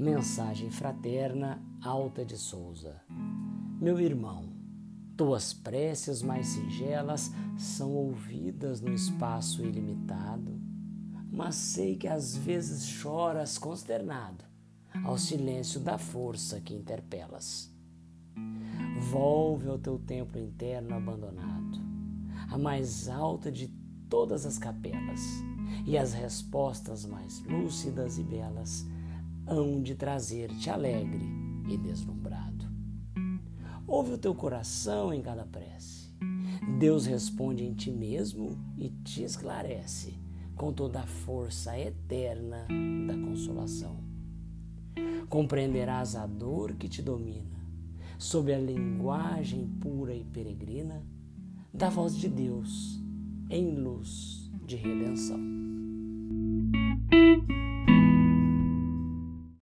Mensagem fraterna Alta de Souza. Meu irmão, tuas preces mais singelas são ouvidas no espaço ilimitado, mas sei que às vezes choras consternado ao silêncio da força que interpelas. Volve ao teu templo interno abandonado, a mais alta de todas as capelas, e as respostas mais lúcidas e belas hão de trazer-te alegre e deslumbrado. Ouve o teu coração em cada prece. Deus responde em ti mesmo e te esclarece com toda a força eterna da consolação. Compreenderás a dor que te domina, sob a linguagem pura e peregrina da voz de Deus em luz de redenção.